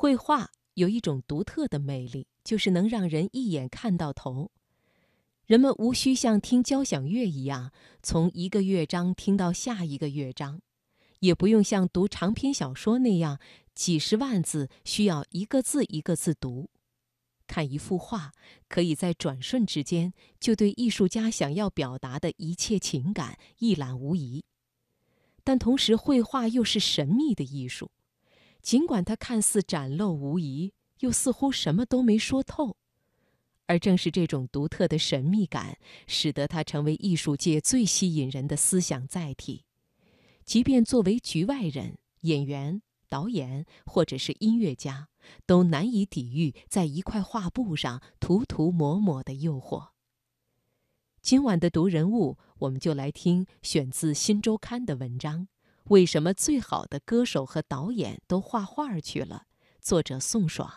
绘画有一种独特的魅力，就是能让人一眼看到头。人们无需像听交响乐一样，从一个乐章听到下一个乐章，也不用像读长篇小说那样，几十万字需要一个字一个字读。看一幅画，可以在转瞬之间就对艺术家想要表达的一切情感一览无遗。但同时，绘画又是神秘的艺术，尽管它看似展露无遗，又似乎什么都没说透。而正是这种独特的神秘感，使得它成为艺术界最吸引人的思想载体。即便作为局外人、演员、导演或者是音乐家，都难以抵御在一块画布上涂涂抹抹的诱惑。今晚的读人物，我们就来听选自《新周刊》的文章：为什么最好的歌手和导演都画画去了？作者宋爽。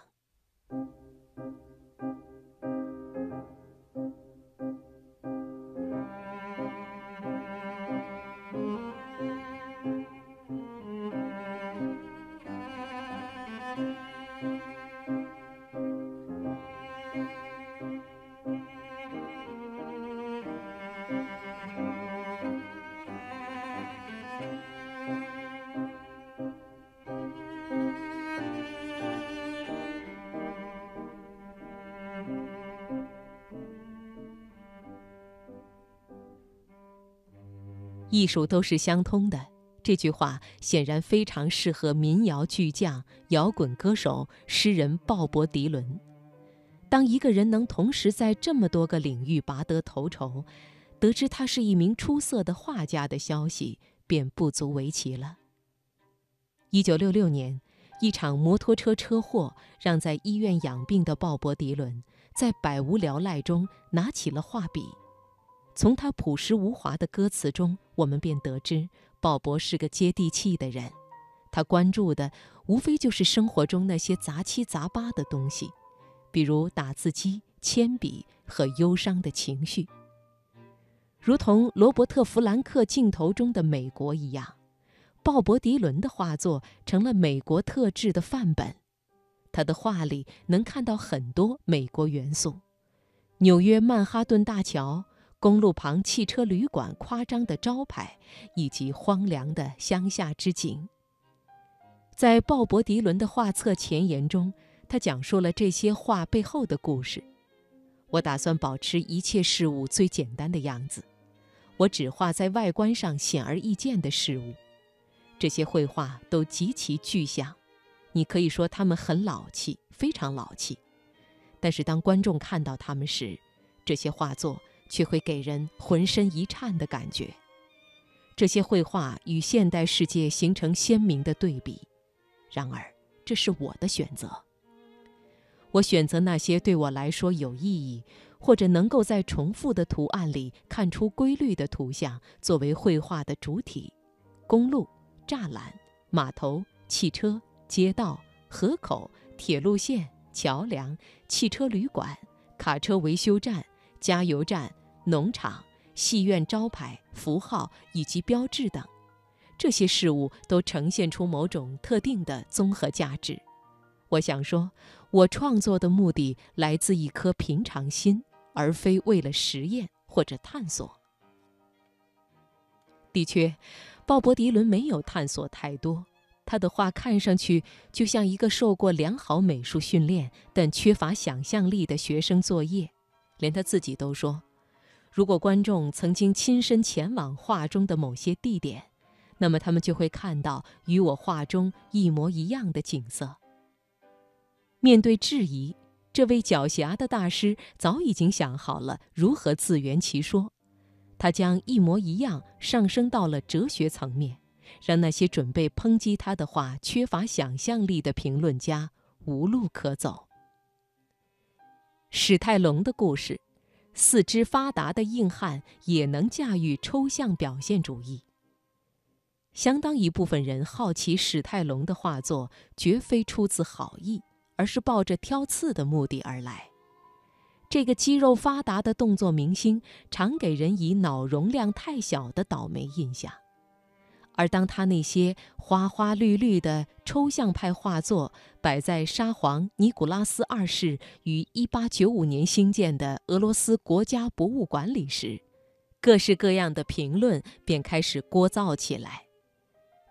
艺术都是相通的，这句话显然非常适合民谣巨匠、摇滚歌手、诗人鲍勃·迪伦。当一个人能同时在这么多个领域拔得头筹，得知他是一名出色的画家的消息，便不足为奇了。一九六六年，一场摩托车车祸让在医院养病的鲍勃·迪伦在百无聊赖中拿起了画笔。从他朴实无华的歌词中，我们便得知鲍勃是个接地气的人。他关注的无非就是生活中那些杂七杂八的东西，比如打字机、铅笔和忧伤的情绪。如同罗伯特·弗兰克镜头中的美国一样，鲍勃·迪伦的画作成了美国特质的范本。他的画里能看到很多美国元素：纽约曼哈顿大桥。公路旁汽车旅馆夸张的招牌，以及荒凉的乡下之景。在鲍勃·迪伦的画册前言中，他讲述了这些画背后的故事。我打算保持一切事物最简单的样子，我只画在外观上显而易见的事物。这些绘画都极其具象，你可以说它们很老气，非常老气。但是当观众看到它们时，这些画作。却会给人浑身一颤的感觉。这些绘画与现代世界形成鲜明的对比。然而，这是我的选择。我选择那些对我来说有意义，或者能够在重复的图案里看出规律的图像作为绘画的主体：公路、栅栏、码头、汽车、街道、河口、铁路线、桥梁、汽车旅馆、卡车维修站、加油站。农场、戏院招牌、符号以及标志等，这些事物都呈现出某种特定的综合价值。我想说，我创作的目的来自一颗平常心，而非为了实验或者探索。的确，鲍勃·迪伦没有探索太多，他的画看上去就像一个受过良好美术训练但缺乏想象力的学生作业，连他自己都说。如果观众曾经亲身前往画中的某些地点，那么他们就会看到与我画中一模一样的景色。面对质疑，这位狡黠的大师早已经想好了如何自圆其说。他将一模一样上升到了哲学层面，让那些准备抨击他的画缺乏想象力的评论家无路可走。史泰龙的故事。四肢发达的硬汉也能驾驭抽象表现主义。相当一部分人好奇史泰龙的画作，绝非出自好意，而是抱着挑刺的目的而来。这个肌肉发达的动作明星，常给人以脑容量太小的倒霉印象。而当他那些花花绿绿的抽象派画作摆在沙皇尼古拉斯二世于1895年兴建的俄罗斯国家博物馆里时，各式各样的评论便开始聒噪起来。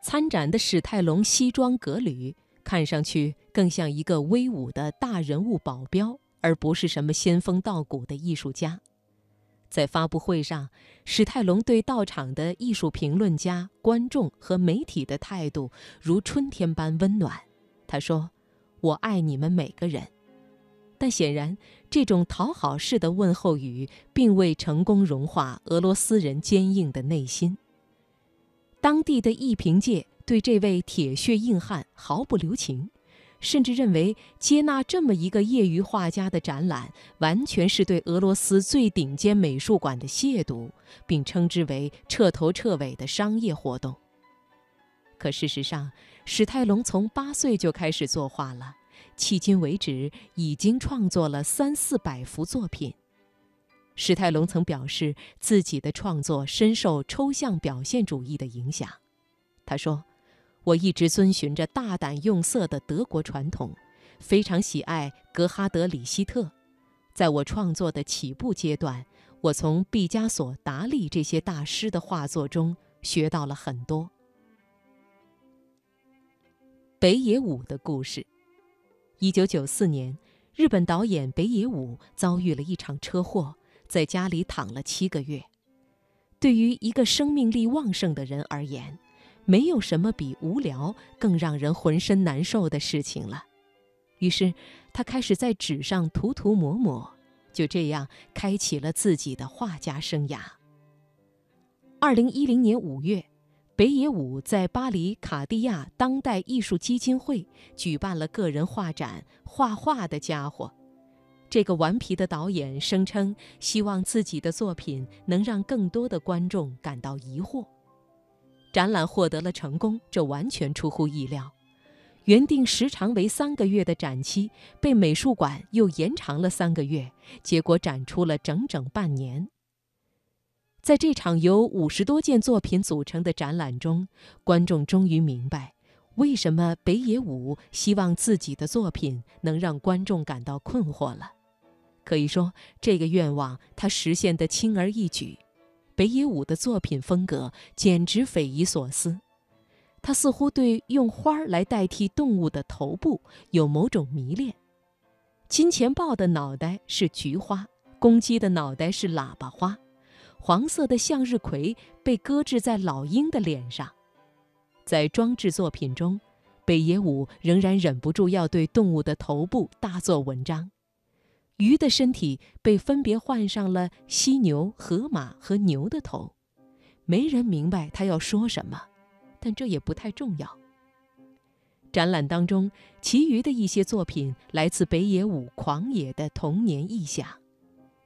参展的史泰龙西装革履，看上去更像一个威武的大人物保镖，而不是什么仙风道骨的艺术家。在发布会上，史泰龙对到场的艺术评论家、观众和媒体的态度如春天般温暖。他说：“我爱你们每个人。”但显然，这种讨好式的问候语并未成功融化俄罗斯人坚硬的内心。当地的艺评界对这位铁血硬汉毫不留情。甚至认为接纳这么一个业余画家的展览，完全是对俄罗斯最顶尖美术馆的亵渎，并称之为彻头彻尾的商业活动。可事实上，史泰龙从八岁就开始作画了，迄今为止已经创作了三四百幅作品。史泰龙曾表示自己的创作深受抽象表现主义的影响，他说。我一直遵循着大胆用色的德国传统，非常喜爱格哈德里希特。在我创作的起步阶段，我从毕加索、达利这些大师的画作中学到了很多。北野武的故事。一九九四年，日本导演北野武遭遇了一场车祸，在家里躺了七个月。对于一个生命力旺盛的人而言，没有什么比无聊更让人浑身难受的事情了。于是，他开始在纸上涂涂抹抹，就这样开启了自己的画家生涯。二零一零年五月，北野武在巴黎卡地亚当代艺术基金会举办了个人画展《画画的家伙》。这个顽皮的导演声称，希望自己的作品能让更多的观众感到疑惑。展览获得了成功，这完全出乎意料。原定时长为三个月的展期被美术馆又延长了三个月，结果展出了整整半年。在这场由五十多件作品组成的展览中，观众终于明白为什么北野武希望自己的作品能让观众感到困惑了。可以说，这个愿望他实现得轻而易举。北野武的作品风格简直匪夷所思，他似乎对用花儿来代替动物的头部有某种迷恋。金钱豹的脑袋是菊花，公鸡的脑袋是喇叭花，黄色的向日葵被搁置在老鹰的脸上。在装置作品中，北野武仍然忍不住要对动物的头部大做文章。鱼的身体被分别换上了犀牛、河马和牛的头，没人明白他要说什么，但这也不太重要。展览当中，其余的一些作品来自北野武狂野的童年臆想。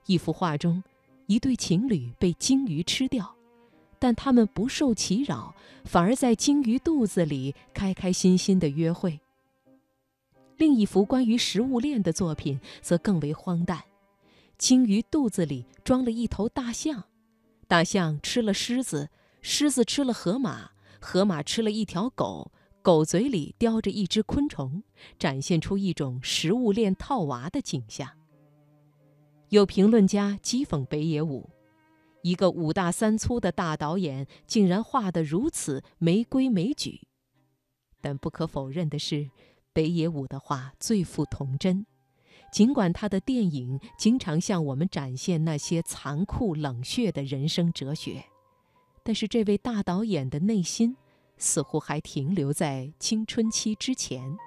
一幅画中，一对情侣被鲸鱼吃掉，但他们不受其扰，反而在鲸鱼肚子里开开心心的约会。另一幅关于食物链的作品则更为荒诞：鲸鱼肚子里装了一头大象，大象吃了狮子，狮子吃了河马，河马吃了一条狗，狗嘴里叼着一只昆虫，展现出一种食物链套娃的景象。有评论家讥讽北野武：一个五大三粗的大导演竟然画得如此没规没矩。但不可否认的是。北野武的话最富童真，尽管他的电影经常向我们展现那些残酷冷血的人生哲学，但是这位大导演的内心似乎还停留在青春期之前。